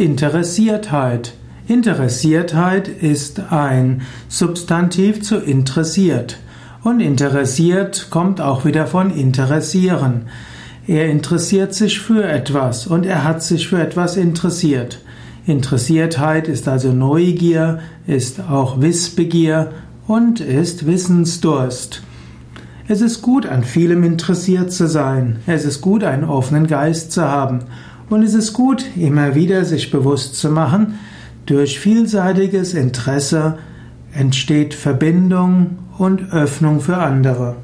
Interessiertheit. Interessiertheit ist ein Substantiv zu interessiert. Und interessiert kommt auch wieder von interessieren. Er interessiert sich für etwas und er hat sich für etwas interessiert. Interessiertheit ist also Neugier, ist auch Wissbegier und ist Wissensdurst. Es ist gut, an vielem interessiert zu sein. Es ist gut, einen offenen Geist zu haben. Und es ist gut, immer wieder sich bewusst zu machen, durch vielseitiges Interesse entsteht Verbindung und Öffnung für andere.